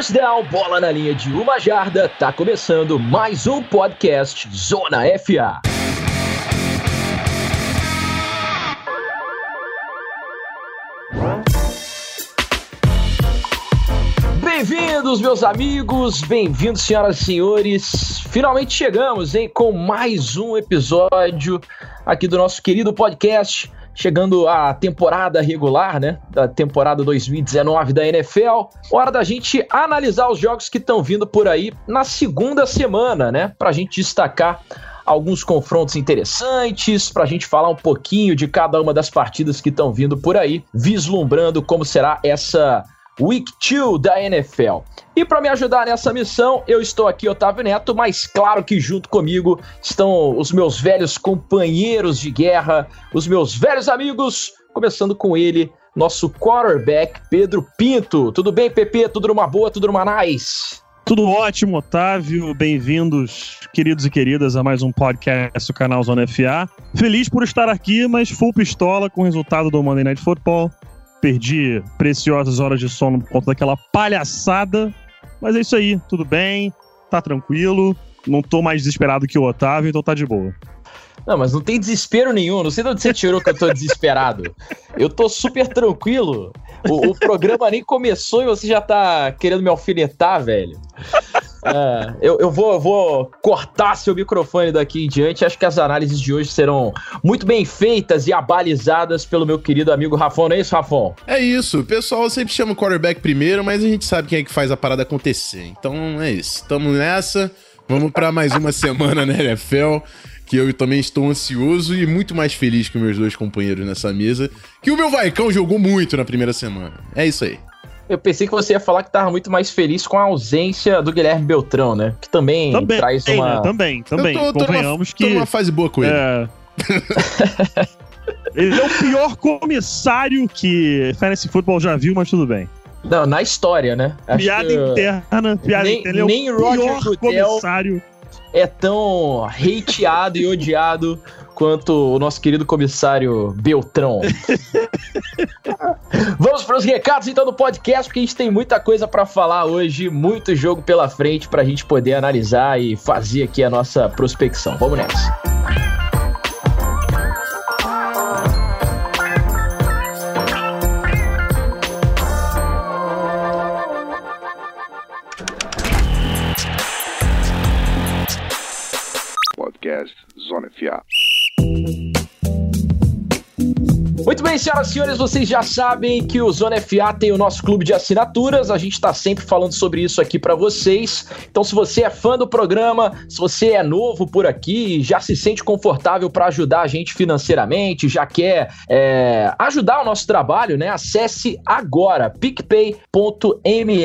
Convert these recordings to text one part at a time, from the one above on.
First down, bola na linha de uma jarda. Tá começando mais um podcast Zona FA. Bem-vindos, meus amigos, bem-vindos, senhoras e senhores. Finalmente chegamos, hein, com mais um episódio aqui do nosso querido podcast chegando a temporada regular, né? Da temporada 2019 da NFL. Hora da gente analisar os jogos que estão vindo por aí na segunda semana, né? Pra gente destacar alguns confrontos interessantes, para a gente falar um pouquinho de cada uma das partidas que estão vindo por aí, vislumbrando como será essa Week 2 da NFL. E para me ajudar nessa missão, eu estou aqui, Otávio Neto, mas claro que junto comigo estão os meus velhos companheiros de guerra, os meus velhos amigos, começando com ele, nosso quarterback, Pedro Pinto. Tudo bem, PP? Tudo numa boa? Tudo numa nice? Tudo ótimo, Otávio. Bem-vindos, queridos e queridas, a mais um podcast do canal Zona FA. Feliz por estar aqui, mas full pistola com o resultado do Monday Night Football perdi preciosas horas de sono por conta daquela palhaçada. Mas é isso aí, tudo bem, tá tranquilo. Não tô mais desesperado que o Otávio, então tá de boa. Não, mas não tem desespero nenhum. Não sei de onde você tirou que eu tô desesperado. Eu tô super tranquilo. O, o, programa nem começou e você já tá querendo me alfinetar, velho. É, eu, eu, vou, eu vou cortar seu microfone daqui em diante. Acho que as análises de hoje serão muito bem feitas e abalizadas pelo meu querido amigo Rafon. Não é isso, Rafon? É isso. O pessoal sempre chama o quarterback primeiro, mas a gente sabe quem é que faz a parada acontecer. Então é isso. Tamo nessa. Vamos para mais uma semana na NFL que eu também estou ansioso e muito mais feliz que meus dois companheiros nessa mesa, que o meu Vaicão jogou muito na primeira semana. É isso aí. Eu pensei que você ia falar que tava muito mais feliz com a ausência do Guilherme Beltrão, né? Que também, também traz uma... Né? Também, também. Eu tô, tô Convenhamos numa, que... Tô numa fase boa com ele. É... ele é o pior comissário que Fantasy Football já viu, mas tudo bem. Não, na história, né? Acho piada que... interna, piada nem, interna. Nem é o Roger pior Goodell comissário é tão hateado e odiado quanto o nosso querido comissário Beltrão. Vamos para os recados então do podcast, porque a gente tem muita coisa para falar hoje, muito jogo pela frente para a gente poder analisar e fazer aqui a nossa prospecção. Vamos nessa. Senhoras e senhores, vocês já sabem que o Zona FA tem o nosso clube de assinaturas. A gente está sempre falando sobre isso aqui para vocês. Então, se você é fã do programa, se você é novo por aqui, já se sente confortável para ajudar a gente financeiramente, já quer é, ajudar o nosso trabalho, né? Acesse agora picpay.me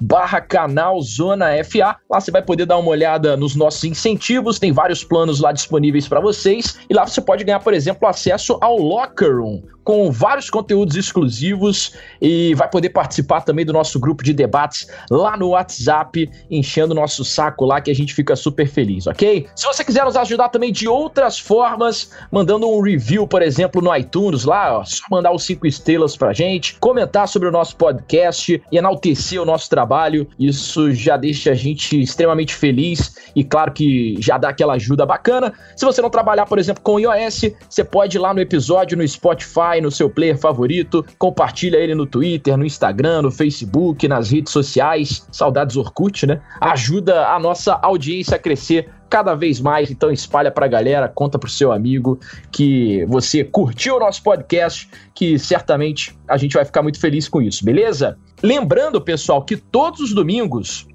barra canal Zona FA. Lá você vai poder dar uma olhada nos nossos incentivos, tem vários planos lá disponíveis para vocês. E lá você pode ganhar, por exemplo, acesso ao Locker Room, com vários conteúdos exclusivos e vai poder participar também do nosso grupo de debates lá no WhatsApp, enchendo o nosso saco lá que a gente fica super feliz, ok? Se você quiser nos ajudar também de outras formas, mandando um review, por exemplo, no iTunes lá, ó, só mandar os cinco estrelas pra gente, comentar sobre o nosso podcast e enaltecer o nosso trabalho, isso já deixa a gente extremamente feliz e claro que já dá aquela ajuda bacana. Se você não trabalhar, por exemplo, com iOS, você pode ir lá no episódio no Spotify no seu player favorito, compartilha ele no Twitter, no Instagram, no Facebook, nas redes sociais. Saudades Orkut, né? Ajuda a nossa audiência a crescer cada vez mais, então espalha pra galera, conta pro seu amigo que você curtiu o nosso podcast, que certamente a gente vai ficar muito feliz com isso, beleza? Lembrando, pessoal, que todos os domingos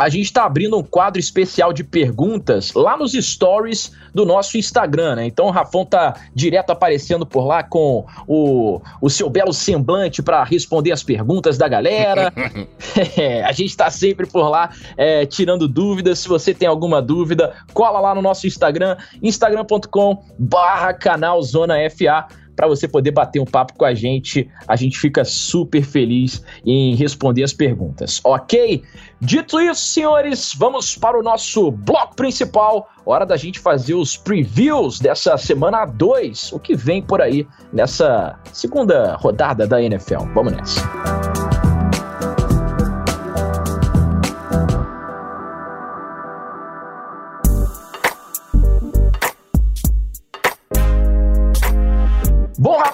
a gente está abrindo um quadro especial de perguntas lá nos stories do nosso Instagram, né? Então o Rafão tá direto aparecendo por lá com o, o seu belo semblante para responder as perguntas da galera. é, a gente está sempre por lá é, tirando dúvidas. Se você tem alguma dúvida, cola lá no nosso Instagram, instagram.com barra canal Zona FA para você poder bater um papo com a gente. A gente fica super feliz em responder as perguntas, ok? Dito isso, senhores, vamos para o nosso bloco principal. Hora da gente fazer os previews dessa semana 2, o que vem por aí nessa segunda rodada da NFL. Vamos nessa.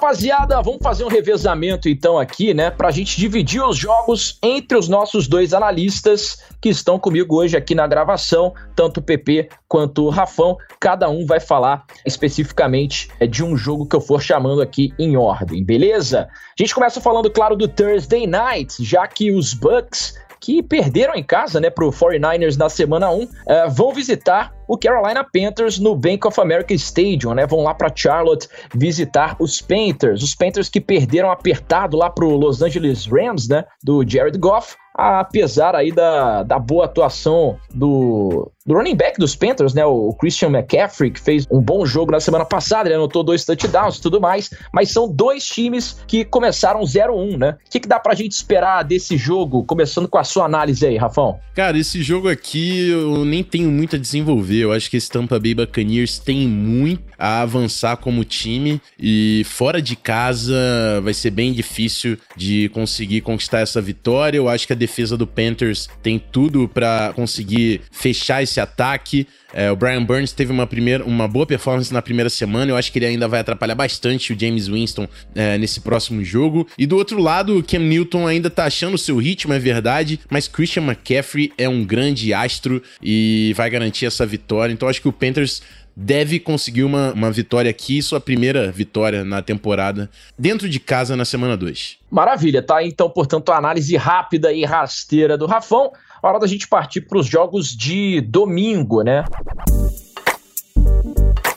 Rapaziada, vamos fazer um revezamento então aqui, né, pra gente dividir os jogos entre os nossos dois analistas que estão comigo hoje aqui na gravação, tanto o PP quanto o Rafão. Cada um vai falar especificamente é, de um jogo que eu for chamando aqui em ordem, beleza? A gente começa falando, claro, do Thursday Night, já que os Bucks que perderam em casa, né, pro 49ers na semana 1, uh, eh, vão visitar o Carolina Panthers no Bank of America Stadium, né? Vão lá para Charlotte visitar os Panthers, os Panthers que perderam apertado lá pro Los Angeles Rams, né, do Jared Goff apesar aí da, da boa atuação do, do running back dos Panthers, né, o Christian McCaffrey, que fez um bom jogo na semana passada, ele anotou dois touchdowns e tudo mais, mas são dois times que começaram 0-1, né? O que, que dá pra gente esperar desse jogo, começando com a sua análise aí, Rafão? Cara, esse jogo aqui eu nem tenho muito a desenvolver, eu acho que esse Tampa Bay Buccaneers tem muito a avançar como time e fora de casa vai ser bem difícil de conseguir conquistar essa vitória, eu acho que a defesa do Panthers tem tudo para conseguir fechar esse ataque. É, o Brian Burns teve uma, primeira, uma boa performance na primeira semana. Eu acho que ele ainda vai atrapalhar bastante o James Winston é, nesse próximo jogo. E do outro lado, o Cam Newton ainda tá achando o seu ritmo, é verdade. Mas Christian McCaffrey é um grande astro e vai garantir essa vitória. Então acho que o Panthers deve conseguir uma, uma vitória aqui, sua primeira vitória na temporada, dentro de casa na semana 2. Maravilha, tá? Então, portanto, a análise rápida e rasteira do Rafão. Hora da gente partir para os jogos de domingo, né?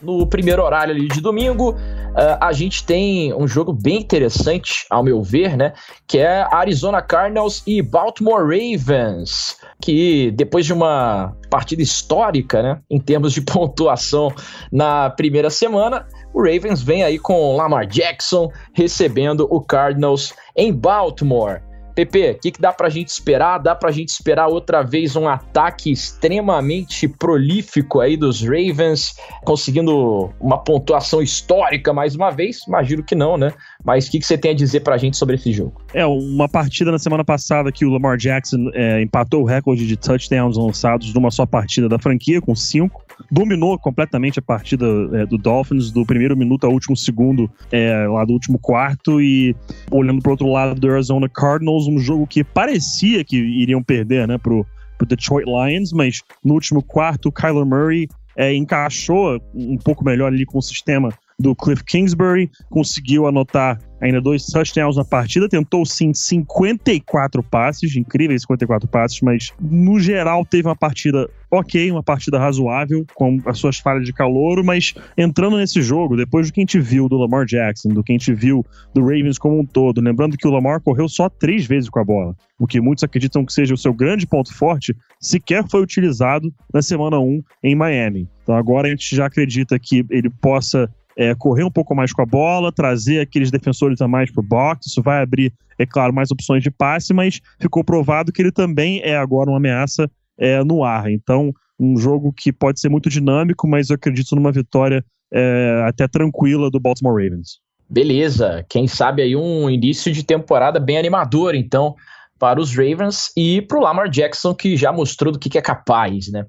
No primeiro horário ali de domingo, uh, a gente tem um jogo bem interessante, ao meu ver, né? Que é Arizona Cardinals e Baltimore Ravens que depois de uma partida histórica, né, em termos de pontuação na primeira semana, o Ravens vem aí com Lamar Jackson recebendo o Cardinals em Baltimore. Pepe, o que, que dá pra gente esperar? Dá pra gente esperar outra vez um ataque extremamente prolífico aí dos Ravens, conseguindo uma pontuação histórica mais uma vez? Imagino que não, né? Mas o que, que você tem a dizer pra gente sobre esse jogo? É, uma partida na semana passada que o Lamar Jackson é, empatou o recorde de touchdowns lançados numa só partida da franquia, com cinco. Dominou completamente a partida é, do Dolphins, do primeiro minuto ao último segundo, é, lá do último quarto. E olhando pro outro lado do Arizona Cardinals, um jogo que parecia que iriam perder, né, pro, pro Detroit Lions, mas no último quarto o Kyler Murray é, encaixou um pouco melhor ali com o sistema do Cliff Kingsbury, conseguiu anotar ainda dois touchdowns na partida, tentou sim 54 passes, incríveis 54 passes, mas no geral teve uma partida ok, uma partida razoável, com as suas falhas de calouro, mas entrando nesse jogo, depois do que a gente viu do Lamar Jackson, do que a gente viu do Ravens como um todo, lembrando que o Lamar correu só três vezes com a bola, o que muitos acreditam que seja o seu grande ponto forte, sequer foi utilizado na semana 1 em Miami. Então agora a gente já acredita que ele possa é, correr um pouco mais com a bola, trazer aqueles defensores a mais pro box. Isso vai abrir, é claro, mais opções de passe, mas ficou provado que ele também é agora uma ameaça é, no ar. Então, um jogo que pode ser muito dinâmico, mas eu acredito numa vitória é, até tranquila do Baltimore Ravens. Beleza, quem sabe aí um início de temporada bem animador, então, para os Ravens e para o Lamar Jackson, que já mostrou do que, que é capaz, né?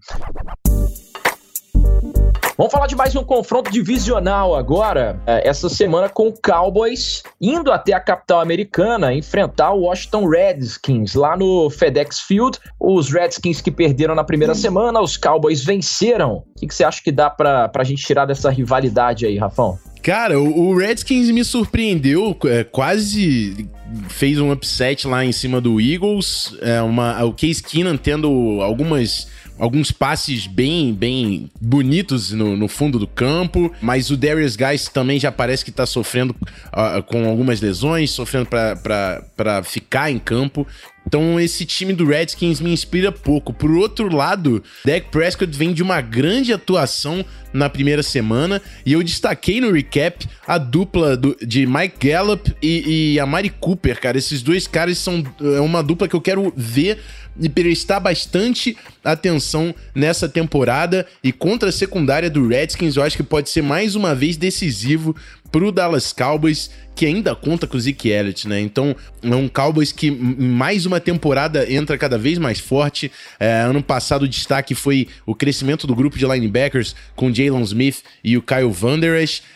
Vamos falar de mais um confronto divisional agora, é, essa semana com o Cowboys indo até a capital americana enfrentar o Washington Redskins lá no FedEx Field. Os Redskins que perderam na primeira semana, os Cowboys venceram. O que, que você acha que dá pra, pra gente tirar dessa rivalidade aí, Rafão? Cara, o, Redskins me surpreendeu, é, quase fez um upset lá em cima do Eagles. É, uma, o Case Keenan tendo algumas alguns passes bem, bem bonitos no, no fundo do campo, mas o Darius Guys também já parece que tá sofrendo uh, com algumas lesões, sofrendo para ficar em campo. Então esse time do Redskins me inspira pouco. Por outro lado, Dak Prescott vem de uma grande atuação na primeira semana e eu destaquei no recap a dupla do, de Mike Gallup e, e a Mari Cooper, cara. Esses dois caras são é uma dupla que eu quero ver e prestar bastante atenção nessa temporada e contra a secundária do Redskins, eu acho que pode ser mais uma vez decisivo pro Dallas Cowboys, que ainda conta com o Zeke Elliott, né? Então, é um Cowboys que mais uma temporada entra cada vez mais forte. É, ano passado o destaque foi o crescimento do grupo de linebackers com Jalen Smith e o Kyle Van Der.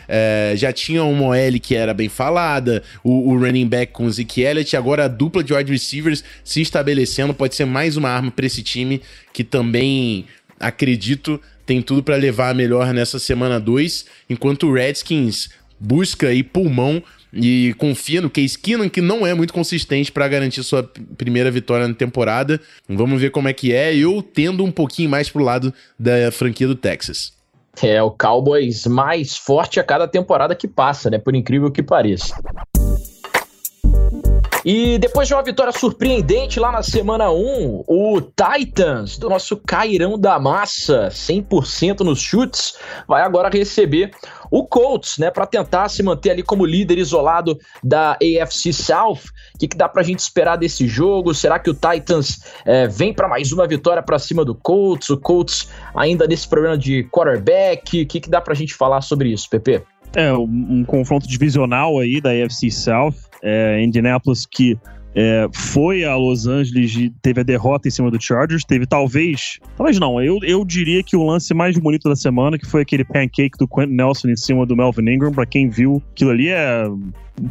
É, já tinha uma OL que era bem falada, o, o running back com o Zeke Elliott, agora a dupla de wide receivers se estabelecendo, pode ser mais uma arma para esse time que também acredito tem tudo para levar a melhor nessa semana 2, enquanto o Redskins busca aí pulmão e confia no Case Keenum, que não é muito consistente para garantir sua primeira vitória na temporada. Vamos ver como é que é. Eu tendo um pouquinho mais pro lado da franquia do Texas. É, o Cowboys mais forte a cada temporada que passa, né? Por incrível que pareça. E depois de uma vitória surpreendente lá na semana 1, o Titans, do nosso Cairão da Massa, 100% nos chutes, vai agora receber o Colts, né, para tentar se manter ali como líder isolado da AFC South. O que, que dá pra gente esperar desse jogo? Será que o Titans é, vem para mais uma vitória para cima do Colts? O Colts ainda nesse problema de quarterback? O que, que dá pra gente falar sobre isso, Pepe? É, um, um confronto divisional aí da AFC South é, Indianapolis que é, foi a Los Angeles e teve a derrota em cima do Chargers. Teve talvez. Talvez não. Eu, eu diria que o lance mais bonito da semana, que foi aquele pancake do Quentin Nelson em cima do Melvin Ingram. Pra quem viu, aquilo ali é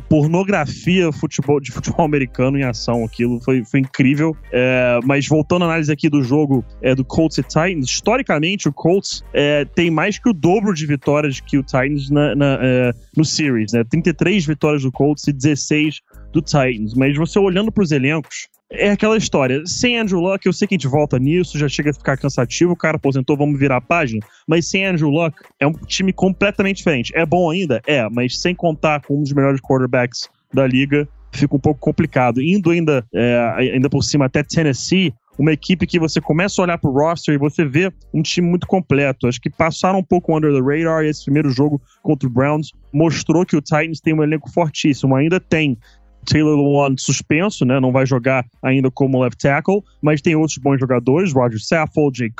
pornografia futebol, de futebol americano em ação. Aquilo foi, foi incrível. É, mas voltando à análise aqui do jogo é, do Colts e Titans, historicamente o Colts é, tem mais que o dobro de vitórias que o Titans na, na, é, no Series. Né? 33 vitórias do Colts e 16 do Titans. Mas você olhando para os elencos, é aquela história. Sem Andrew Luck, eu sei que a gente volta nisso, já chega a ficar cansativo, o cara aposentou, vamos virar a página. Mas sem Andrew Luck, é um time completamente diferente. É bom ainda? É, mas sem contar com um dos melhores quarterbacks da liga, fica um pouco complicado. Indo ainda, é, ainda por cima até Tennessee, uma equipe que você começa a olhar pro roster e você vê um time muito completo. Acho que passaram um pouco under the radar e esse primeiro jogo contra o Browns mostrou que o Titans tem um elenco fortíssimo. Ainda tem Taylor Lewan suspenso, né? Não vai jogar ainda como left tackle, mas tem outros bons jogadores, Roger Saffold,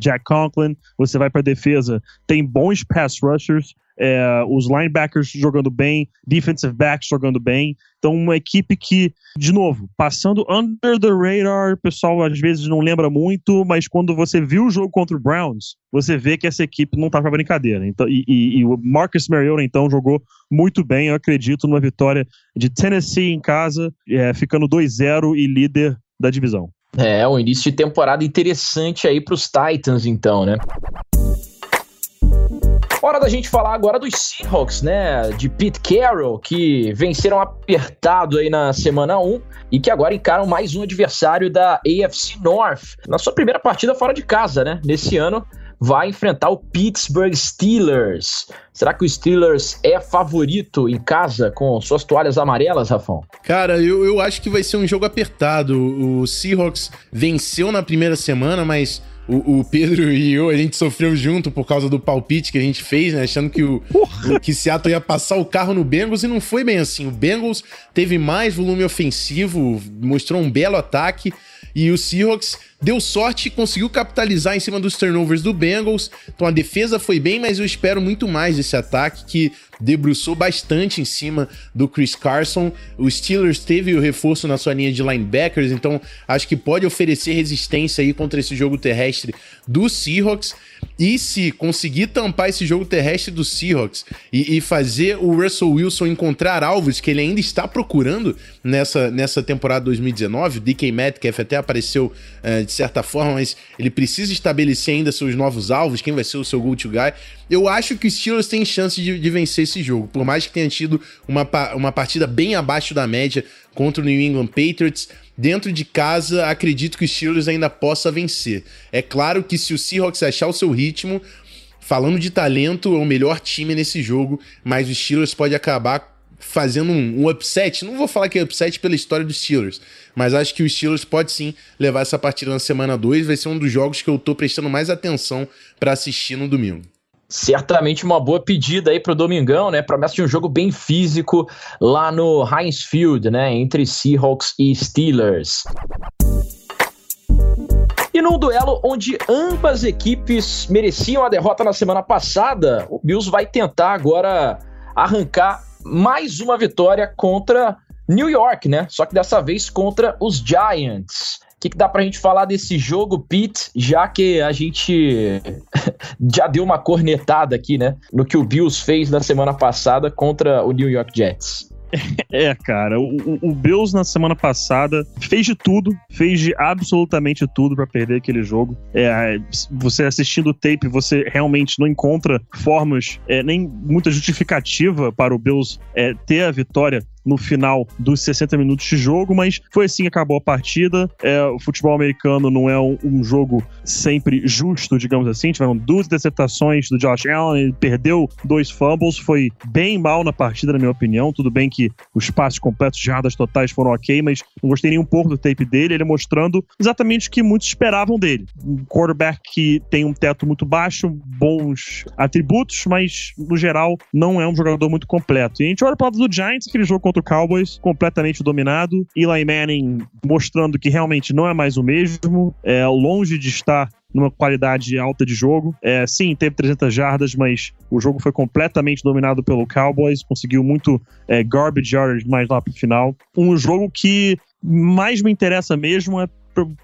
Jack Conklin. Você vai para defesa, tem bons pass rushers, é, os linebackers jogando bem, defensive backs jogando bem. Então, uma equipe que, de novo, passando under the radar, o pessoal às vezes não lembra muito, mas quando você viu o jogo contra o Browns, você vê que essa equipe não tá pra brincadeira. Então, e, e, e o Marcus Mariota, então, jogou muito bem, eu acredito, numa vitória de Tennessee em casa, é, ficando 2-0 e líder da divisão. É, um início de temporada interessante aí pros Titans, então, né? Hora da gente falar agora dos Seahawks, né? De Pete Carroll, que venceram apertado aí na semana 1 e que agora encaram mais um adversário da AFC North. Na sua primeira partida fora de casa, né? Nesse ano, vai enfrentar o Pittsburgh Steelers. Será que o Steelers é favorito em casa com suas toalhas amarelas, Rafão? Cara, eu, eu acho que vai ser um jogo apertado. O Seahawks venceu na primeira semana, mas o, o, Pedro e eu, a gente sofreu junto por causa do palpite que a gente fez, né? Achando que o, o que Seattle ia passar o carro no Bengals e não foi bem assim. O Bengals teve mais volume ofensivo, mostrou um belo ataque e o Seahawks deu sorte conseguiu capitalizar em cima dos turnovers do Bengals. Então a defesa foi bem, mas eu espero muito mais desse ataque que debruçou bastante em cima do Chris Carson. O Steelers teve o reforço na sua linha de linebackers, então acho que pode oferecer resistência aí contra esse jogo terrestre do Seahawks. E se conseguir tampar esse jogo terrestre do Seahawks e, e, fazer o Russell Wilson encontrar alvos que ele ainda está procurando nessa, nessa temporada 2019, o DK Metcalf até apareceu uh, de certa forma, mas ele precisa estabelecer ainda seus novos alvos, quem vai ser o seu go-to guy. Eu acho que o Steelers tem chance de, de, vencer esse jogo, por mais que tenha tido uma, uma partida bem abaixo da média contra o New England Patriots. Dentro de casa, acredito que o Steelers ainda possa vencer. É claro que se o Seahawks achar o seu ritmo, falando de talento, é o melhor time nesse jogo, mas o Steelers pode acabar fazendo um, um, upset. Não vou falar que é upset pela história dos Steelers, mas acho que o Steelers pode sim levar essa partida na semana 2. Vai ser um dos jogos que eu tô prestando mais atenção para assistir no domingo. Certamente uma boa pedida aí pro Domingão, né? Promessa de um jogo bem físico lá no Heinz Field, né? Entre Seahawks e Steelers. E num duelo onde ambas equipes mereciam a derrota na semana passada, o Bills vai tentar agora arrancar mais uma vitória contra New York, né? Só que dessa vez contra os Giants. O que, que dá pra gente falar desse jogo, Pete, já que a gente já deu uma cornetada aqui, né? No que o Bills fez na semana passada contra o New York Jets. É, cara, o, o, Bills na semana passada fez de tudo, fez de absolutamente tudo para perder aquele jogo. É, você assistindo o tape, você realmente não encontra formas, é, nem muita justificativa para o Bills é, ter a vitória no final dos 60 minutos de jogo, mas foi assim que acabou a partida. É, o futebol americano não é um, um, jogo sempre justo, digamos assim. Tiveram duas interceptações do Josh Allen, ele perdeu dois fumbles, foi bem mal na partida, na minha opinião. Tudo bem que os passes completos, jardas totais foram ok, mas não gostei nem um pouco do tape dele, ele mostrando exatamente o que muitos esperavam dele. Um quarterback que tem um teto muito baixo, bons atributos, mas no geral não é um jogador muito completo. E a gente olha para o lado do Giants, aquele jogo contra contra o Cowboys, completamente dominado. Eli Manning mostrando que realmente não é mais o mesmo, é longe de estar numa qualidade alta de jogo. É, sim, teve 300 jardas, mas o jogo foi completamente dominado pelo Cowboys, conseguiu muito é, garbage yards mais lá pro final. Um jogo que mais me interessa mesmo é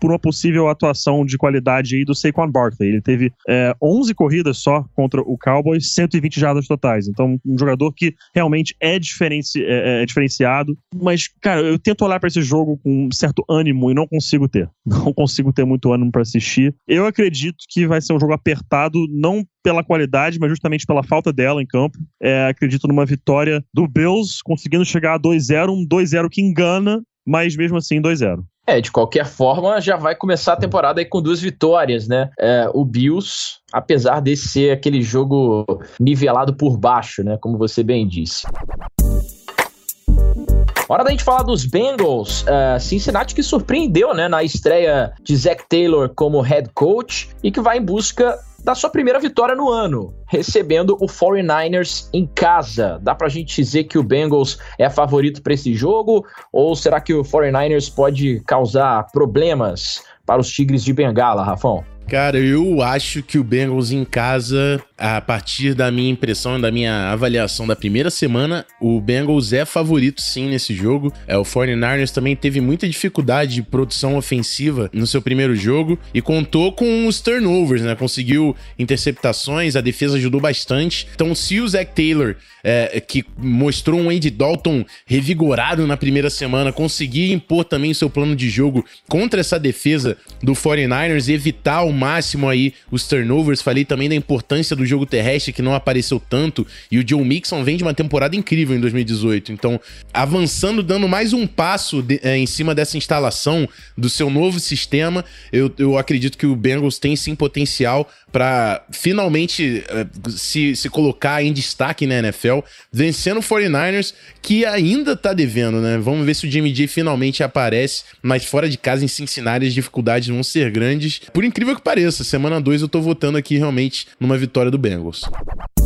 por uma possível atuação de qualidade aí do Saquon Barkley. Ele teve é, 11 corridas só contra o Cowboys, 120 jardas totais. Então, um jogador que realmente é, diferenci é, é diferenciado. Mas, cara, eu tento olhar para esse jogo com um certo ânimo e não consigo ter. Não consigo ter muito ânimo para assistir. Eu acredito que vai ser um jogo apertado, não pela qualidade, mas justamente pela falta dela em campo. É, acredito numa vitória do Bills conseguindo chegar a 2-0, um 2-0 que engana, mas mesmo assim 2-0. É, de qualquer forma, já vai começar a temporada aí com duas vitórias, né? É, o Bills, apesar desse ser aquele jogo nivelado por baixo, né? Como você bem disse. Hora da gente falar dos Bengals. Uh, Cincinnati que surpreendeu né, na estreia de Zach Taylor como head coach e que vai em busca da sua primeira vitória no ano, recebendo o 49ers em casa. Dá pra gente dizer que o Bengals é favorito para esse jogo ou será que o 49ers pode causar problemas para os Tigres de Bengala, Rafão? Cara, eu acho que o Bengals em casa, a partir da minha impressão, da minha avaliação da primeira semana, o Bengals é favorito sim nesse jogo. É, o 49ers também teve muita dificuldade de produção ofensiva no seu primeiro jogo e contou com os turnovers, né? Conseguiu interceptações, a defesa ajudou bastante. Então, se o Zach Taylor, é, que mostrou um Andy Dalton revigorado na primeira semana, conseguir impor também o seu plano de jogo contra essa defesa do 49ers e evitar o máximo aí os turnovers. Falei também da importância do jogo terrestre que não apareceu tanto. E o Joe Mixon vem de uma temporada incrível em 2018. Então, avançando, dando mais um passo de, é, em cima dessa instalação do seu novo sistema, eu, eu acredito que o Bengals tem sim potencial para finalmente uh, se, se colocar em destaque na NFL, vencendo o 49ers, que ainda tá devendo, né? Vamos ver se o Jimmy G finalmente aparece, mas fora de casa em Cincinnati as dificuldades vão ser grandes. Por incrível que pareça, semana 2 eu tô votando aqui realmente numa vitória do Bengals.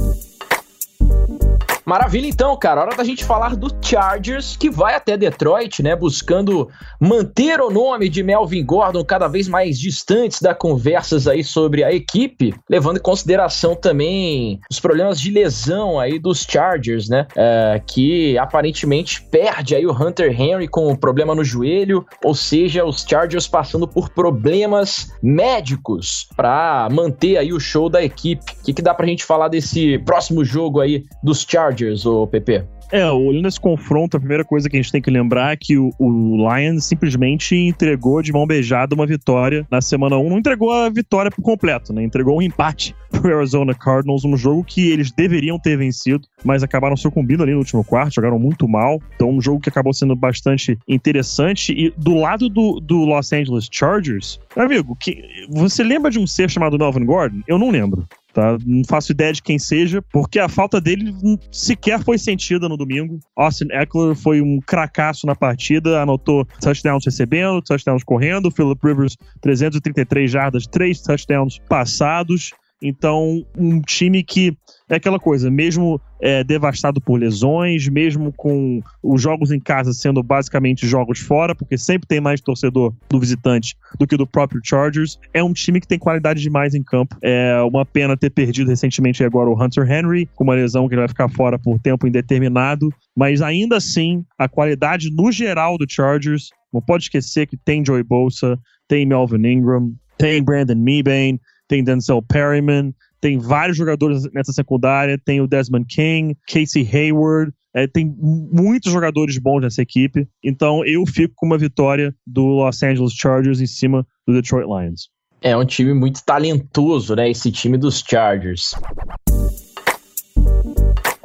Maravilha, então, cara. Hora da gente falar do Chargers, que vai até Detroit, né? Buscando manter o nome de Melvin Gordon cada vez mais distantes das conversas aí sobre a equipe, levando em consideração também os problemas de lesão aí dos Chargers, né? É, que aparentemente perde aí o Hunter Henry com um problema no joelho, ou seja, os Chargers passando por problemas médicos para manter aí o show da equipe. O que, que dá pra gente falar desse próximo jogo aí dos Chargers? Chargers, o PP? É, olhando esse confronto, a primeira coisa que a gente tem que lembrar é que o, o Lions simplesmente entregou de mão beijada uma vitória na semana 1. Não entregou a vitória por completo, né? Entregou um empate pro Arizona Cardinals, um jogo que eles deveriam ter vencido, mas acabaram sucumbindo ali no último quarto, jogaram muito mal. Então, um jogo que acabou sendo bastante interessante. E do lado do, do Los Angeles Chargers, amigo, que, você lembra de um ser chamado Melvin Gordon? Eu não lembro tá? Não faço ideia de quem seja, porque a falta dele sequer foi sentida no domingo. Austin Eckler foi um cracaço na partida, anotou touchdowns recebendo, touchdowns correndo. Philip Rivers, 333 jardas, 3 touchdowns passados. Então, um time que é aquela coisa, mesmo é, devastado por lesões, mesmo com os jogos em casa sendo basicamente jogos fora, porque sempre tem mais torcedor do visitante do que do próprio Chargers, é um time que tem qualidade demais em campo. É uma pena ter perdido recentemente agora o Hunter Henry, com uma lesão que ele vai ficar fora por tempo indeterminado, mas ainda assim, a qualidade no geral do Chargers, não pode esquecer que tem Joey Bosa, tem Melvin Ingram, tem Brandon Mebane, tem Denzel Perryman, tem vários jogadores nessa secundária, tem o Desmond King, Casey Hayward, é, tem muitos jogadores bons nessa equipe. Então eu fico com uma vitória do Los Angeles Chargers em cima do Detroit Lions. É um time muito talentoso, né? Esse time dos Chargers.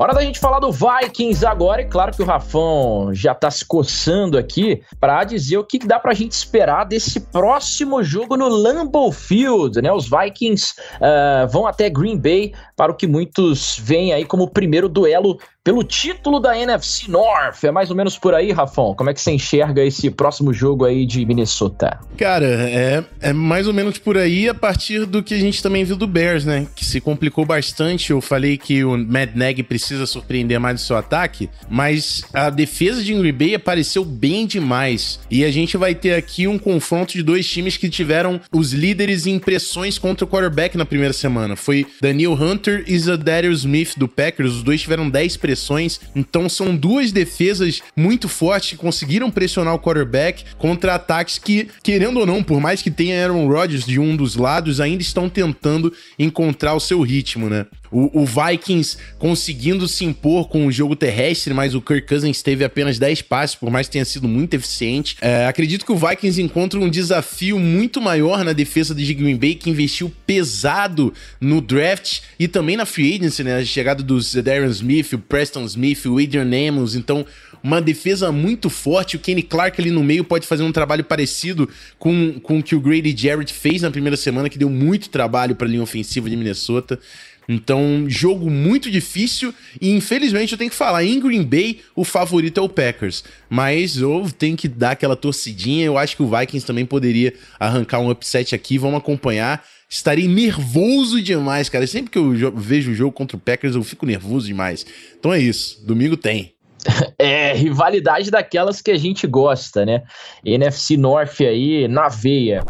Hora da gente falar do Vikings agora, e claro que o Rafão já tá se coçando aqui para dizer o que dá pra gente esperar desse próximo jogo no Lambeau Field, né? Os Vikings uh, vão até Green Bay para o que muitos veem aí como o primeiro duelo pelo título da NFC North. É mais ou menos por aí, Rafão? Como é que você enxerga esse próximo jogo aí de Minnesota? Cara, é, é mais ou menos por aí a partir do que a gente também viu do Bears, né? Que se complicou bastante. Eu falei que o Mad Neg precisa surpreender mais no seu ataque, mas a defesa de Green Bay apareceu bem demais. E a gente vai ter aqui um confronto de dois times que tiveram os líderes em pressões contra o quarterback na primeira semana. Foi Daniel Hunter e Zadarius Smith do Packers. Os dois tiveram 10 pressões pressões. Então são duas defesas muito fortes que conseguiram pressionar o quarterback contra ataques que, querendo ou não, por mais que tenha Aaron Rodgers de um dos lados, ainda estão tentando encontrar o seu ritmo, né? O, o, Vikings conseguindo se impor com o jogo terrestre, mas o Kirk Cousins teve apenas 10 passes, por mais que tenha sido muito eficiente. É, acredito que o Vikings encontra um desafio muito maior na defesa de Green Bay, que investiu pesado no draft e também na free agency, né? A chegada dos Darren Smith, o Preston Smith, o Adrian Amos, então uma defesa muito forte. O Kenny Clark ali no meio pode fazer um trabalho parecido com, com o que o Grady Jarrett fez na primeira semana, que deu muito trabalho para a linha ofensiva de Minnesota. Então, jogo muito difícil e infelizmente eu tenho que falar, em Green Bay o favorito é o Packers, mas eu tenho que dar aquela torcidinha, eu acho que o Vikings também poderia arrancar um upset aqui, vamos acompanhar. Estarei nervoso demais, cara. Sempre que eu vejo o jogo contra o Packers, eu fico nervoso demais. Então é isso. Domingo tem. É, rivalidade daquelas que a gente gosta, né? NFC North aí na veia.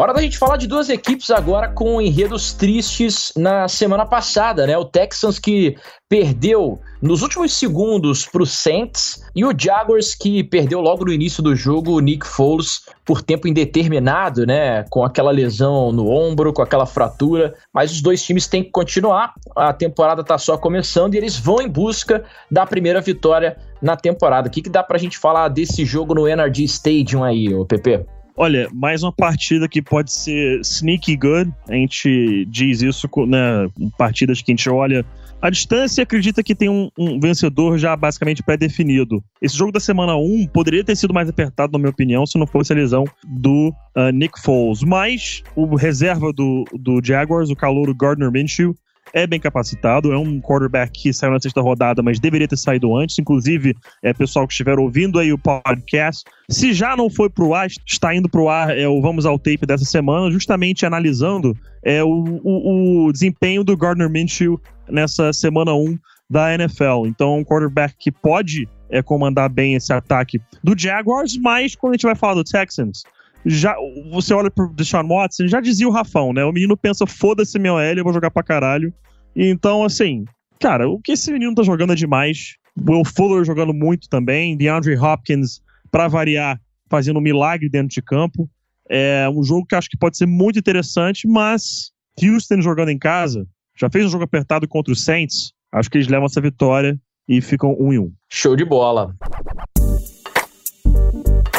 Hora da gente falar de duas equipes agora com enredos tristes na semana passada, né? O Texans que perdeu nos últimos segundos para o Saints e o Jaguars que perdeu logo no início do jogo o Nick Foles por tempo indeterminado, né? Com aquela lesão no ombro, com aquela fratura. Mas os dois times têm que continuar. A temporada está só começando e eles vão em busca da primeira vitória na temporada. O que, que dá para a gente falar desse jogo no NRG Stadium aí, o PP? Olha, mais uma partida que pode ser sneaky good. A gente diz isso, né? Partidas que a gente olha a distância acredita que tem um, um vencedor já basicamente pré-definido. Esse jogo da semana 1 poderia ter sido mais apertado, na minha opinião, se não fosse a lesão do uh, Nick Foles. Mas o reserva do, do Jaguars, o calouro Gardner Minshew, é bem capacitado, é um quarterback que saiu na sexta rodada, mas deveria ter saído antes. Inclusive, é, pessoal que estiver ouvindo aí o podcast, se já não foi pro ar, está indo pro ar é, o Vamos ao Tape dessa semana, justamente analisando é, o, o, o desempenho do Gardner Minshew nessa semana 1 da NFL. Então, um quarterback que pode é, comandar bem esse ataque do Jaguars, mas quando a gente vai falar do Texans, já, você olha pro Deshaun Watson, já dizia o Rafão, né? O menino pensa, foda-se meu L, eu vou jogar pra caralho. Então, assim, cara, o que esse menino tá jogando é demais. Will Fuller jogando muito também. DeAndre Hopkins, para variar, fazendo um milagre dentro de campo. É um jogo que acho que pode ser muito interessante, mas Houston jogando em casa, já fez um jogo apertado contra o Saints. Acho que eles levam essa vitória e ficam um em um. Show de bola.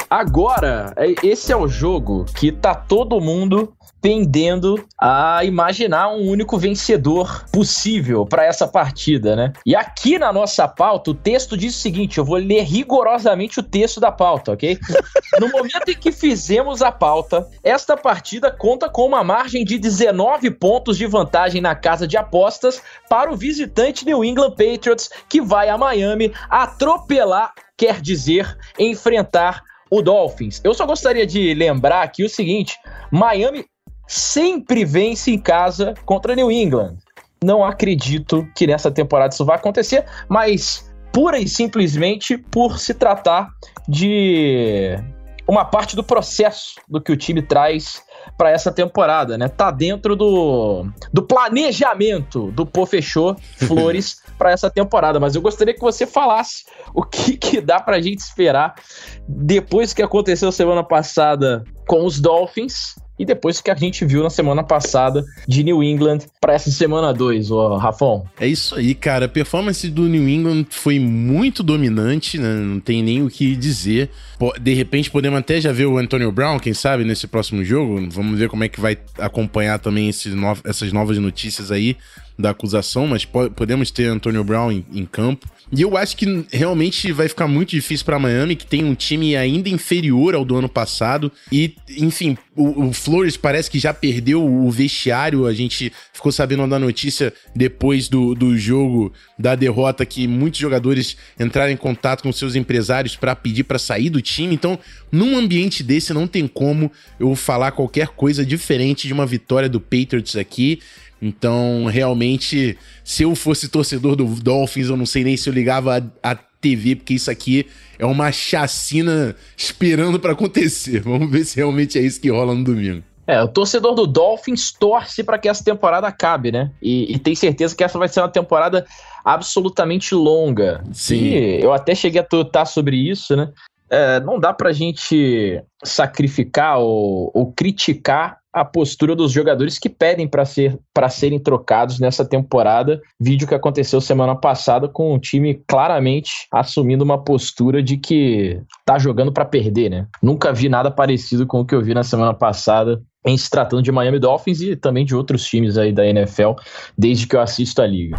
Agora, é, esse é o jogo que tá todo mundo pendendo a imaginar um único vencedor possível para essa partida, né? E aqui na nossa pauta, o texto diz o seguinte: eu vou ler rigorosamente o texto da pauta, ok? No momento em que fizemos a pauta, esta partida conta com uma margem de 19 pontos de vantagem na casa de apostas para o visitante New England Patriots, que vai a Miami atropelar, quer dizer, enfrentar o Dolphins. Eu só gostaria de lembrar aqui o seguinte: Miami sempre vence em casa contra New England. Não acredito que nessa temporada isso vai acontecer, mas pura e simplesmente por se tratar de uma parte do processo do que o time traz para essa temporada, né? Tá dentro do, do planejamento do Pô Fechou Flores para essa temporada, mas eu gostaria que você falasse o que, que dá pra gente esperar depois que aconteceu semana passada com os Dolphins e depois que a gente viu na semana passada de New England para essa semana 2, o Rafão. É isso aí, cara. A performance do New England foi muito dominante, né? não tem nem o que dizer. De repente podemos até já ver o Antonio Brown, quem sabe, nesse próximo jogo. Vamos ver como é que vai acompanhar também essas novas notícias aí da acusação, mas po podemos ter Antonio Brown em, em campo. E eu acho que realmente vai ficar muito difícil para Miami, que tem um time ainda inferior ao do ano passado. E, enfim, o, o, Flores parece que já perdeu o vestiário. A gente ficou sabendo da notícia depois do, do jogo, da derrota, que muitos jogadores entraram em contato com seus empresários para pedir para sair do time. Então, num ambiente desse, não tem como eu falar qualquer coisa diferente de uma vitória do Patriots aqui. Então, realmente, se eu fosse torcedor do Dolphins, eu não sei nem se eu ligava a, a TV, porque isso aqui é uma chacina esperando para acontecer. Vamos ver se realmente é isso que rola no domingo. É, o torcedor do Dolphins torce para que essa temporada acabe, né? E, e, tem certeza que essa vai ser uma temporada absolutamente longa. Sim. E eu até cheguei a tutar sobre isso, né? É, não dá pra gente sacrificar ou, ou criticar a postura dos jogadores que pedem para ser, serem trocados nessa temporada. Vídeo que aconteceu semana passada com o time claramente assumindo uma postura de que tá jogando para perder, né? Nunca vi nada parecido com o que eu vi na semana passada em se tratando de Miami Dolphins e também de outros times aí da NFL, desde que eu assisto a liga.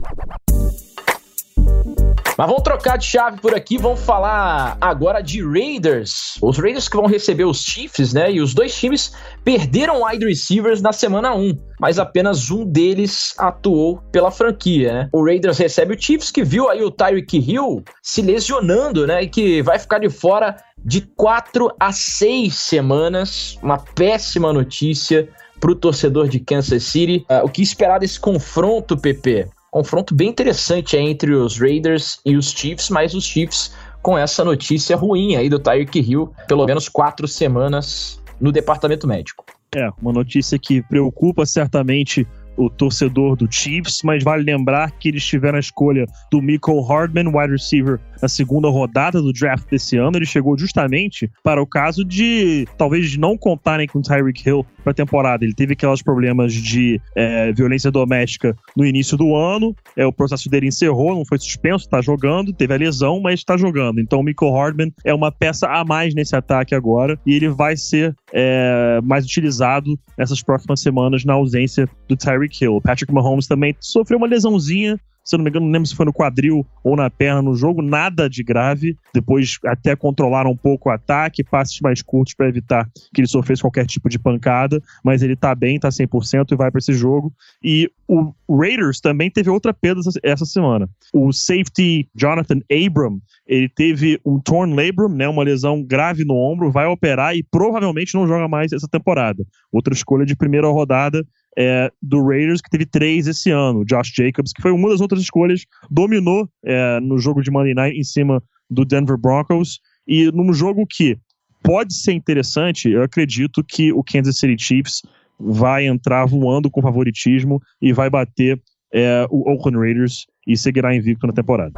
Mas vamos trocar de chave por aqui, vamos falar agora de Raiders. Os Raiders que vão receber os Chiefs, né? E os dois times perderam wide receivers na semana 1, mas apenas um deles atuou pela franquia, né? O Raiders recebe o Chiefs, que viu aí o Tyreek Hill se lesionando, né? E que vai ficar de fora de 4 a 6 semanas. Uma péssima notícia para o torcedor de Kansas City. Uh, o que esperar desse confronto, PP? Confronto bem interessante entre os Raiders e os Chiefs, mas os Chiefs com essa notícia ruim aí do Tyreek Hill, pelo menos quatro semanas no departamento médico. É, uma notícia que preocupa certamente o torcedor do Chiefs, mas vale lembrar que eles tiveram a escolha do Michael Hardman, wide receiver, na segunda rodada do draft desse ano. Ele chegou justamente para o caso de talvez não contarem com o Tyreek Hill para a temporada. Ele teve aqueles problemas de é, violência doméstica no início do ano. É, o processo dele encerrou, não foi suspenso, está jogando, teve a lesão, mas está jogando. Então o Michael Hardman é uma peça a mais nesse ataque agora e ele vai ser é, mais utilizado nessas próximas semanas na ausência do Tyreek Hill. Patrick Mahomes também sofreu uma lesãozinha se eu não me engano, não lembro se foi no quadril ou na perna no jogo, nada de grave. Depois até controlaram um pouco o ataque, passes mais curtos para evitar que ele sofresse qualquer tipo de pancada, mas ele tá bem, tá 100% e vai para esse jogo. E o Raiders também teve outra perda essa semana. O safety Jonathan Abram, ele teve um torn labrum, né, uma lesão grave no ombro, vai operar e provavelmente não joga mais essa temporada. Outra escolha de primeira rodada é, do Raiders, que teve três esse ano. Josh Jacobs, que foi uma das outras escolhas, dominou é, no jogo de Monday Night em cima do Denver Broncos. E num jogo que pode ser interessante, eu acredito que o Kansas City Chiefs vai entrar voando com favoritismo e vai bater é, o Oakland Raiders e seguirá invicto na temporada.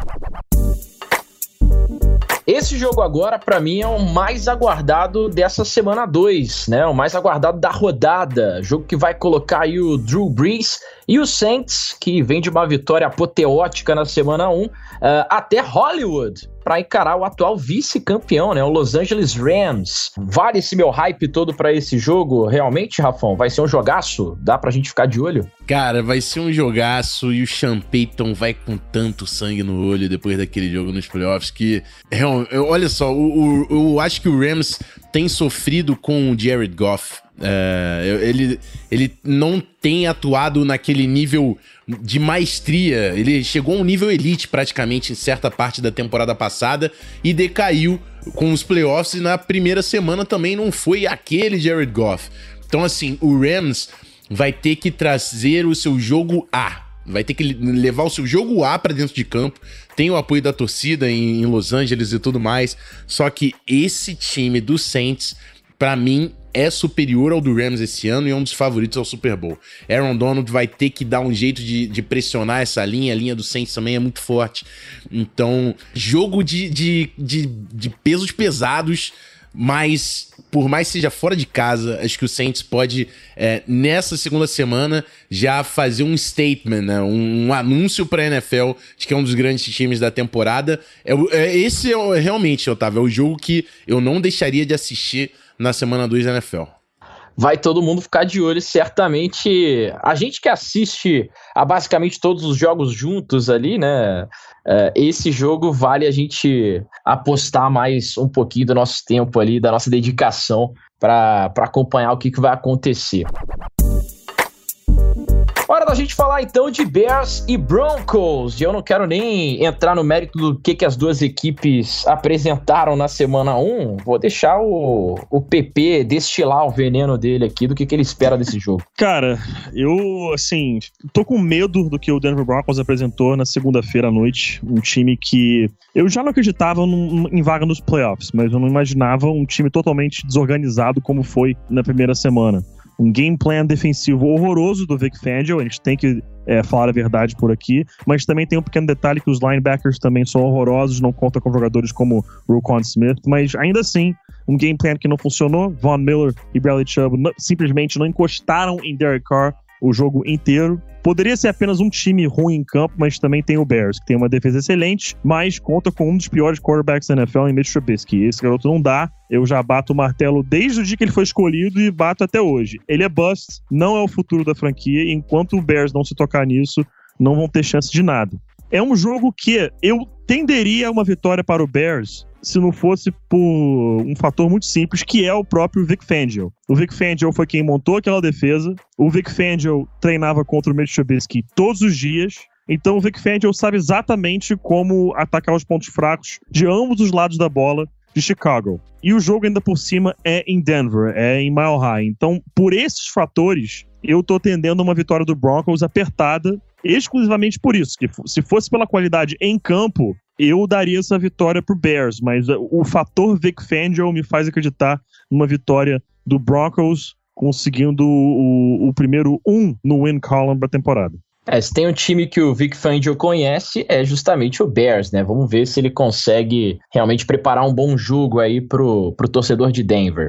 Esse jogo agora, para mim, é o mais aguardado dessa semana 2, né? O mais aguardado da rodada. Jogo que vai colocar aí o Drew Brees e o Saints, que vem de uma vitória apoteótica na semana 1, um, uh, até Hollywood para encarar o atual vice-campeão, né, o Los Angeles Rams. Vale esse meu hype todo para esse jogo? Realmente, Rafão, vai ser um jogaço? Dá pra gente ficar de olho? Cara, vai ser um jogaço e o Sean Payton vai com tanto sangue no olho depois daquele jogo nos playoffs que, olha só, eu, eu acho que o Rams tem sofrido com o Jared Goff. É, ele, ele não tem atuado naquele nível de maestria. Ele chegou a um nível elite praticamente em certa parte da temporada passada e decaiu com os playoffs. E na primeira semana também não foi aquele Jared Goff. Então, assim, o Rams vai ter que trazer o seu jogo A. Vai ter que levar o seu jogo A para dentro de campo. Tem o apoio da torcida em, Los Angeles e tudo mais. Só que esse time do Saints, para mim, é superior ao do Rams esse ano e é um dos favoritos ao Super Bowl. Aaron Donald vai ter que dar um jeito de, de pressionar essa linha, a linha do Saints também é muito forte. Então, jogo de, de, de, de pesos pesados, mas por mais seja fora de casa, acho que o Saints pode, é, nessa segunda semana, já fazer um statement, né? um, um anúncio para a NFL de que é um dos grandes times da temporada. É, é, esse é realmente, Otávio, é o jogo que eu não deixaria de assistir na semana 2 da NFL. Vai todo mundo ficar de olho, certamente. A gente que assiste a basicamente todos os jogos juntos ali, né? É, esse jogo vale a gente apostar mais um pouquinho do nosso tempo ali, da nossa dedicação para acompanhar o que, que vai acontecer. Hora da gente falar então de Bears e Broncos. Eu não quero nem entrar no mérito do que, que as duas equipes apresentaram na semana 1. Vou deixar o, o PP destilar o veneno dele aqui do que, que ele espera desse jogo. Cara, eu, assim, tô com medo do que o Denver Broncos apresentou na segunda-feira à noite. Um time que eu já não acreditava num, em vaga nos playoffs, mas eu não imaginava um time totalmente desorganizado como foi na primeira semana um game plan defensivo horroroso do Vic Fangio, a gente tem que é, falar a verdade por aqui, mas também tem um pequeno detalhe que os linebackers também são horrorosos, não conta com jogadores como Rokon Smith, mas ainda assim, um game plan que não funcionou, Von Miller e Bradley Chubb simplesmente não encostaram em Derek Carr o jogo inteiro. Poderia ser apenas um time ruim em campo, mas também tem o Bears, que tem uma defesa excelente, mas conta com um dos piores quarterbacks da NFL em Mitch Trubisky. Esse garoto não dá. Eu já bato o martelo desde o dia que ele foi escolhido e bato até hoje. Ele é bust, não é o futuro da franquia. Enquanto o Bears não se tocar nisso, não vão ter chance de nada. É um jogo que eu tenderia a uma vitória para o Bears se não fosse por um fator muito simples, que é o próprio Vic Fangio. O Vic Fangio foi quem montou aquela defesa. O Vic Fangio treinava contra o Mitch Trubisky todos os dias. Então o Vic Fangio sabe exatamente como atacar os pontos fracos de ambos os lados da bola de Chicago. E o jogo ainda por cima é em Denver, é em Mile High. Então, por esses fatores, eu tô tendendo uma vitória do Broncos apertada exclusivamente por isso. Que se fosse pela qualidade em campo, eu daria essa vitória pro Bears, mas o fator Vic Fangio me faz acreditar numa vitória do Broncos conseguindo o, o primeiro um no win column da temporada. É, se tem um time que o Vic Fangio conhece, é justamente o Bears, né? Vamos ver se ele consegue realmente preparar um bom jogo aí pro, pro torcedor de Denver.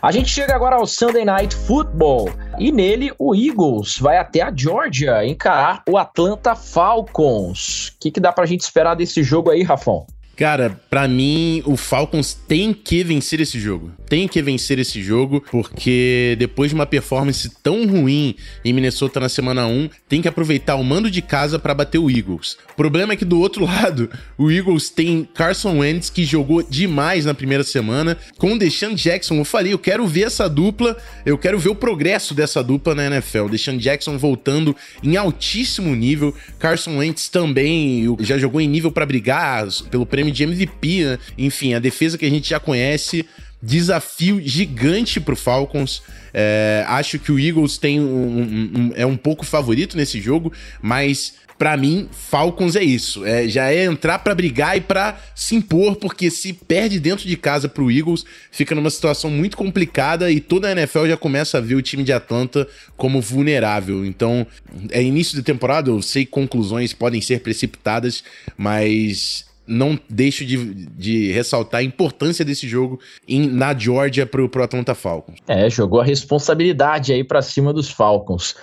A gente chega agora ao Sunday Night Football e nele o Eagles vai até a Georgia encarar o Atlanta Falcons. O que, que dá pra gente esperar desse jogo aí, Rafão? Cara, para mim, o Falcons tem que vencer esse jogo. Tem que vencer esse jogo, porque depois de uma performance tão ruim em Minnesota na semana 1, tem que aproveitar o mando de casa para bater o Eagles. O problema é que do outro lado, o Eagles tem Carson Wentz, que jogou demais na primeira semana, com o Deshaun Jackson. Eu falei, eu quero ver essa dupla, eu quero ver o progresso dessa dupla na NFL. Deshaun Jackson voltando em altíssimo nível, Carson Wentz também já jogou em nível para brigar pelo prêmio prêmio de MVP, né? Enfim, a defesa que a gente já conhece. Desafio gigante pro Falcons. É, acho que o Eagles tem um, um, um, é um pouco favorito nesse jogo, mas para mim, Falcons é isso. É, já é entrar para brigar e para se impor, porque se perde dentro de casa pro Eagles, fica numa situação muito complicada e toda a NFL já começa a ver o time de Atlanta como vulnerável. Então, é início de temporada, eu sei que conclusões podem ser precipitadas, mas não deixo de, de ressaltar a importância desse jogo em, na Georgia pro, pro Atlanta Falcons. É, jogou a responsabilidade aí para cima dos Falcons.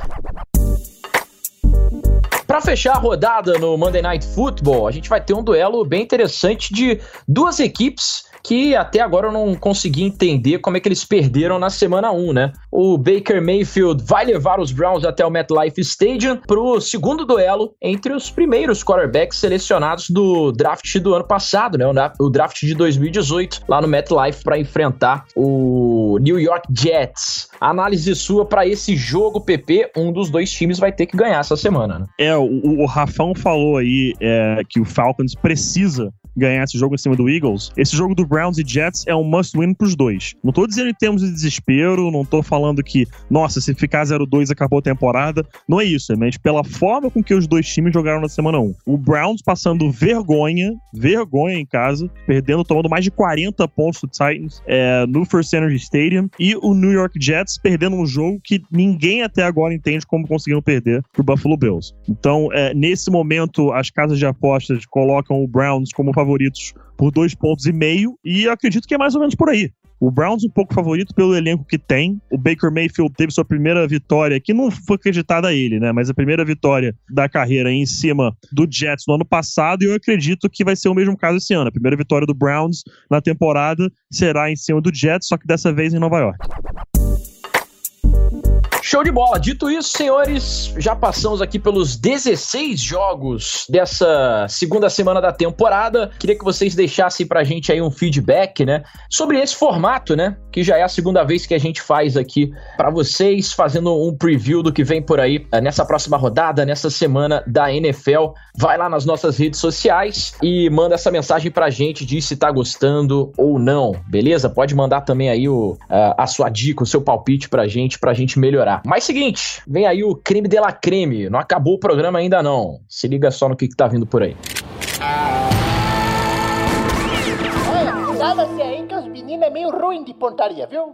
Para fechar a rodada no Monday Night Football, a gente vai ter um duelo bem interessante de duas equipes que até agora eu não consegui entender como é que eles perderam na semana 1, né? O Baker Mayfield vai levar os Browns até o MetLife Stadium pro segundo duelo entre os primeiros quarterbacks selecionados do draft do ano passado, né? O draft de 2018, lá no MetLife para enfrentar o New York Jets. Análise sua para esse jogo, PP, um dos dois times vai ter que ganhar essa semana, né? É, o, o Rafão falou aí é, que o Falcons precisa ganhar esse jogo em cima do Eagles, esse jogo do Browns e Jets é um must-win pros dois. Não tô dizendo em termos de desespero, não tô falando que, nossa, se ficar 0-2 acabou a temporada. Não é isso, é mas pela forma com que os dois times jogaram na semana 1. O Browns passando vergonha, vergonha em casa, perdendo, tomando mais de 40 pontos do Titans é, no First Energy Stadium, e o New York Jets perdendo um jogo que ninguém até agora entende como conseguiram perder pro Buffalo Bills. Então, é, nesse momento, as casas de apostas colocam o Browns como favoritos por dois pontos e meio, e acredito que é mais ou menos por aí. O Browns um pouco favorito pelo elenco que tem. O Baker Mayfield teve sua primeira vitória, que não foi acreditada a ele, né? Mas a primeira vitória da carreira em cima do Jets no ano passado, e eu acredito que vai ser o mesmo caso esse ano. A primeira vitória do Browns na temporada será em cima do Jets, só que dessa vez em Nova York. Show de bola. Dito isso, senhores, já passamos aqui pelos 16 jogos dessa segunda semana da temporada. Queria que vocês deixassem pra gente aí um feedback, né, sobre esse formato, né, que já é a segunda vez que a gente faz aqui para vocês, fazendo um preview do que vem por aí eh, nessa próxima rodada, nessa semana da NFL. Vai lá nas nossas redes sociais e manda essa mensagem pra gente, diz se tá gostando ou não, beleza? Pode mandar também aí o, a, a sua dica, o seu palpite pra gente, pra gente melhorar. Mas seguinte, vem aí o creme de la creme. Não acabou o programa ainda não. Se liga só no que, que tá vindo por aí. Olha, cuidado-se aí que os meninos é meio ruim de pontaria, viu?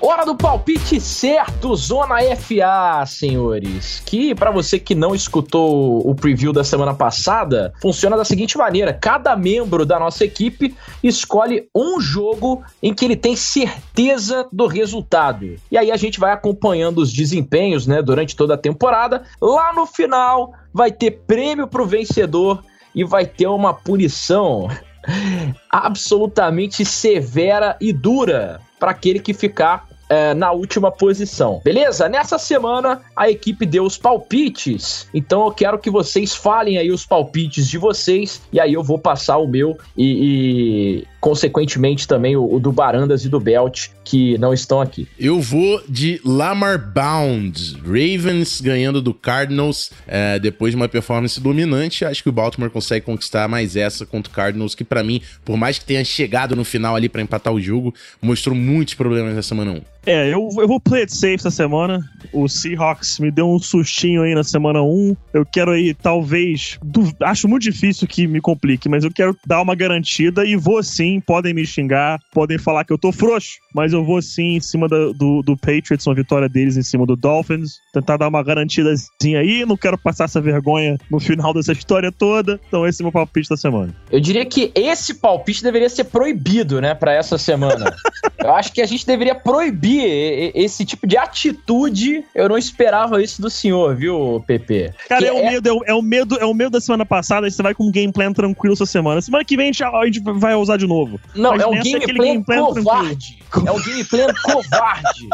Hora do palpite certo, Zona FA, senhores. Que para você que não escutou o preview da semana passada, funciona da seguinte maneira: cada membro da nossa equipe escolhe um jogo em que ele tem certeza do resultado. E aí a gente vai acompanhando os desempenhos, né, durante toda a temporada. Lá no final vai ter prêmio pro vencedor e vai ter uma punição absolutamente severa e dura para aquele que ficar é, na última posição. Beleza? Nessa semana a equipe deu os palpites, então eu quero que vocês falem aí os palpites de vocês e aí eu vou passar o meu e, e consequentemente também o, o, do Barandas e do Belt que não estão aqui. Eu vou de Lamar Bound, Ravens ganhando do Cardinals é, depois de uma performance dominante. Acho que o Baltimore consegue conquistar mais essa contra o Cardinals, que para mim, por mais que tenha chegado no final ali para empatar o jogo, mostrou muitos problemas na semana 1. É, eu, eu vou play it safe essa semana. O Seahawks me deu um sustinho aí na semana 1. Eu quero aí, talvez. Du, acho muito difícil que me complique, mas eu quero dar uma garantida e vou sim. Podem me xingar, podem falar que eu tô frouxo, mas eu vou sim em cima do, do, do Patriots, uma vitória deles em cima do Dolphins. Tentar dar uma garantidazinha aí. Não quero passar essa vergonha no final dessa história toda. Então, esse é o meu palpite da semana. Eu diria que esse palpite deveria ser proibido, né, pra essa semana. eu acho que a gente deveria proibir esse tipo de atitude, eu não esperava isso do senhor, viu, PP? Cara, é, é, o medo, é, o medo, é o medo da semana passada, aí você vai com um game plan tranquilo essa semana. Semana que vem a gente, vai usar de novo. Não, Mas é um game, é plan game plan covarde. Tranquilo. É um game plan covarde.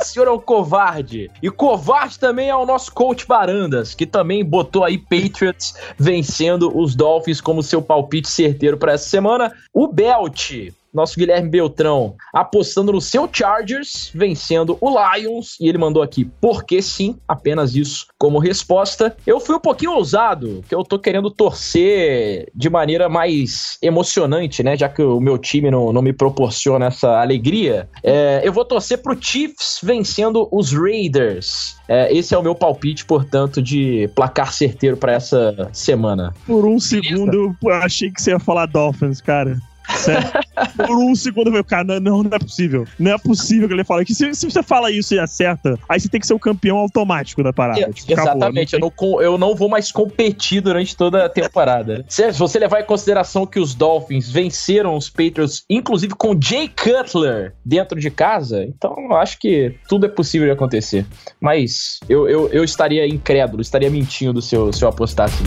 O senhor é um covarde. E covarde também é o nosso coach Barandas, que também botou aí Patriots vencendo os Dolphins como seu palpite certeiro para essa semana. O Belt nosso Guilherme Beltrão apostando no seu Chargers, vencendo o Lions, e ele mandou aqui, porque sim, apenas isso como resposta. Eu fui um pouquinho ousado, que eu tô querendo torcer de maneira mais emocionante, né, já que o meu time não, não me proporciona essa alegria. É, eu vou torcer pro Chiefs vencendo os Raiders. É, esse é o meu palpite, portanto, de placar certeiro para essa semana. Por um segundo eu achei que você ia falar Dolphins, cara. Por um segundo eu cara, não, não é possível. Não é possível que ele fale que se, se, você fala isso e acerta, aí você tem que ser o campeão automático da parada. É, tipo, exatamente, acabou, não eu, não, eu não vou mais competir durante toda a temporada. se, se você levar em consideração que os Dolphins venceram os Patriots, inclusive com Jay Cutler dentro de casa, então eu acho que tudo é possível de acontecer. Mas eu, eu, eu estaria incrédulo, estaria mentindo se eu, se eu apostasse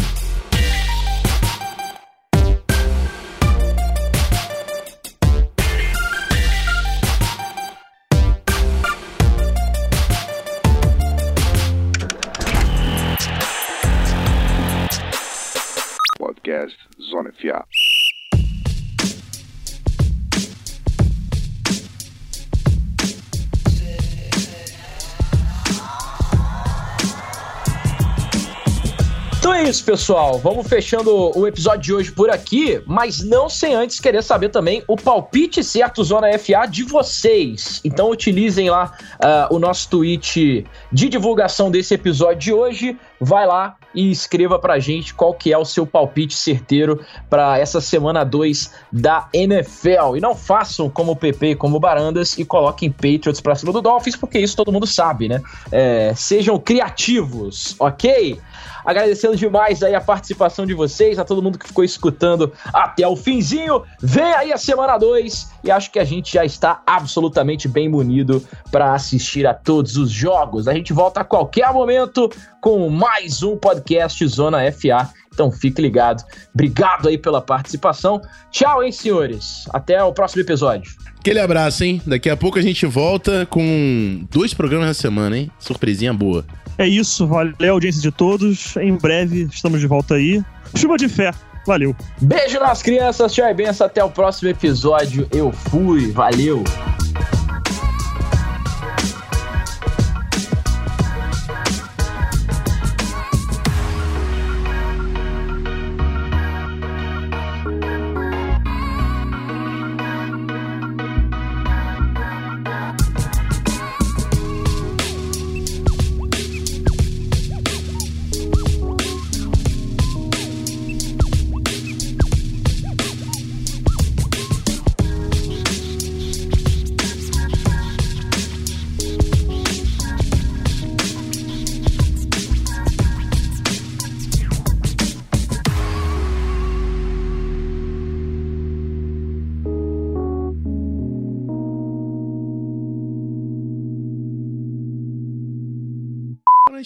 Então é isso, pessoal. Vamos fechando o episódio de hoje por aqui, mas não sem antes querer saber também o palpite certo Zona FA de vocês. Então utilizem lá uh, o nosso tweet de divulgação desse episódio de hoje. Vai lá e escreva pra gente qual que é o seu palpite certeiro para essa semana 2 da NFL. E não façam como o PP como o Barandas e coloquem Patriots pra cima do Dolphins, porque isso todo mundo sabe, né? É, sejam criativos, ok? Agradecendo demais aí a participação de vocês, a todo mundo que ficou escutando até o finzinho. Vem aí a semana 2 e acho que a gente já está absolutamente bem munido para assistir a todos os jogos. A gente volta a qualquer momento com mais um podcast Zona FA. Então fique ligado. Obrigado aí pela participação. Tchau, hein, senhores. Até o próximo episódio. Aquele abraço, hein? Daqui a pouco a gente volta com dois programas na semana, hein? Surpresinha boa. É isso, valeu a audiência de todos. Em breve estamos de volta aí. Chuva de fé. Valeu. Beijo nas crianças, tchau e benção. Até o próximo episódio. Eu fui. Valeu.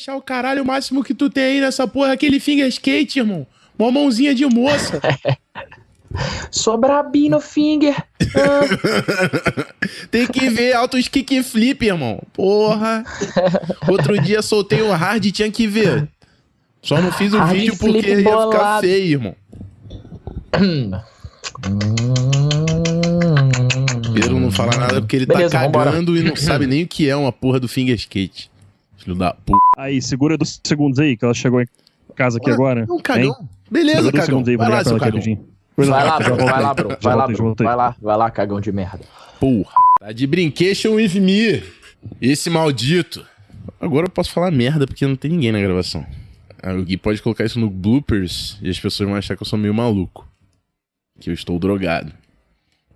Deixar o caralho o máximo que tu tem aí nessa porra, aquele finger skate, irmão. Uma mãozinha de moça. Sou brabino finger. Ah. tem que ver altos kick flip, irmão. Porra. Outro dia soltei o hard e tinha que ver. Só não fiz o hard vídeo porque ia ficar feio, irmão. Pedro não fala nada porque ele Beleza, tá cagando vambora. e não sabe nem o que é uma porra do finger skate. Filho da puta. Aí, segura dois segundos aí, que ela chegou em casa aqui agora. Um cagão. Hein? Beleza, segura cagão. Segundos aí, vai lá, seu cagão. Vai lá, bro, vai lá, bro. Vai lá, bro. Vai lá, vai lá, cagão de merda. Porra. Tá de brincation with me. Esse maldito. Agora eu posso falar merda porque não tem ninguém na gravação. O Gui pode colocar isso no bloopers e as pessoas vão achar que eu sou meio maluco. Que eu estou drogado.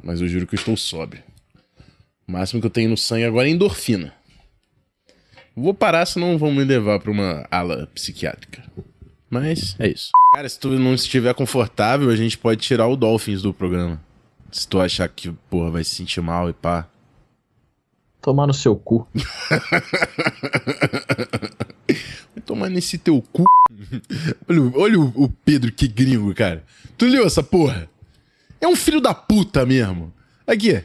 Mas eu juro que eu estou sóbrio. O máximo que eu tenho no sangue agora é endorfina. Vou parar, senão vão me levar pra uma ala psiquiátrica. Mas é isso. Cara, se tu não estiver confortável, a gente pode tirar o Dolphins do programa. Se tu achar que, porra, vai se sentir mal e pá. Tomar no seu cu. vai tomar nesse teu cu. olha, olha o, o Pedro, que gringo, cara. Tu leu essa porra? É um filho da puta mesmo. Aqui.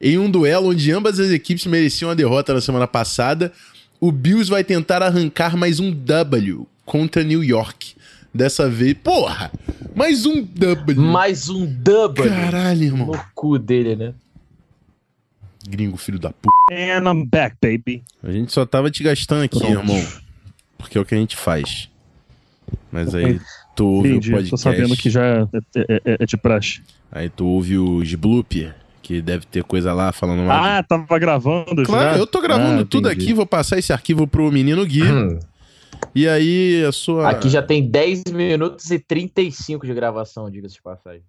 Em um duelo onde ambas as equipes mereciam a derrota na semana passada, o Bills vai tentar arrancar mais um W contra New York. Dessa vez, porra! Mais um W. Mais um W. Caralho, irmão. No cu dele, né? Gringo, filho da puta. And I'm back, baby. A gente só tava te gastando aqui, Pronto. irmão. Porque é o que a gente faz. Mas aí tu ouve Entendi, o podcast. Tô sabendo que já é, é, é, é de praxe. Aí tu ouve os blooper que deve ter coisa lá falando mais. Ah, tava gravando Claro, já? eu tô gravando ah, tudo aqui, vou passar esse arquivo pro menino Gui. Hum. E aí, a sua. Aqui já tem 10 minutos e 35 de gravação, diga-se de passagem.